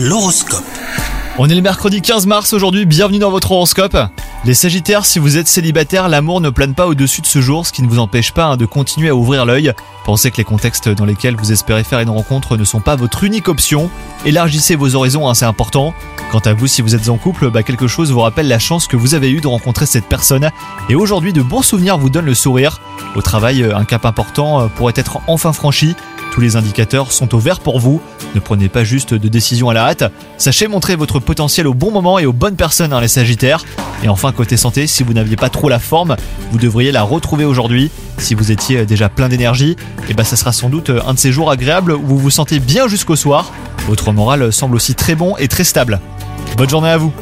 L'horoscope. On est le mercredi 15 mars aujourd'hui, bienvenue dans votre horoscope. Les Sagittaires, si vous êtes célibataire, l'amour ne plane pas au-dessus de ce jour, ce qui ne vous empêche pas hein, de continuer à ouvrir l'œil. Pensez que les contextes dans lesquels vous espérez faire une rencontre ne sont pas votre unique option. Élargissez vos horizons, hein, c'est important. Quant à vous, si vous êtes en couple, bah, quelque chose vous rappelle la chance que vous avez eue de rencontrer cette personne. Et aujourd'hui, de bons souvenirs vous donnent le sourire. Au travail, un cap important euh, pourrait être enfin franchi. Tous les indicateurs sont au vert pour vous. Ne prenez pas juste de décisions à la hâte. Sachez montrer votre potentiel au bon moment et aux bonnes personnes, hein, les Sagittaires. Et enfin, côté santé, si vous n'aviez pas trop la forme, vous devriez la retrouver aujourd'hui. Si vous étiez déjà plein d'énergie, et ben ça sera sans doute un de ces jours agréables où vous vous sentez bien jusqu'au soir. Votre moral semble aussi très bon et très stable. Bonne journée à vous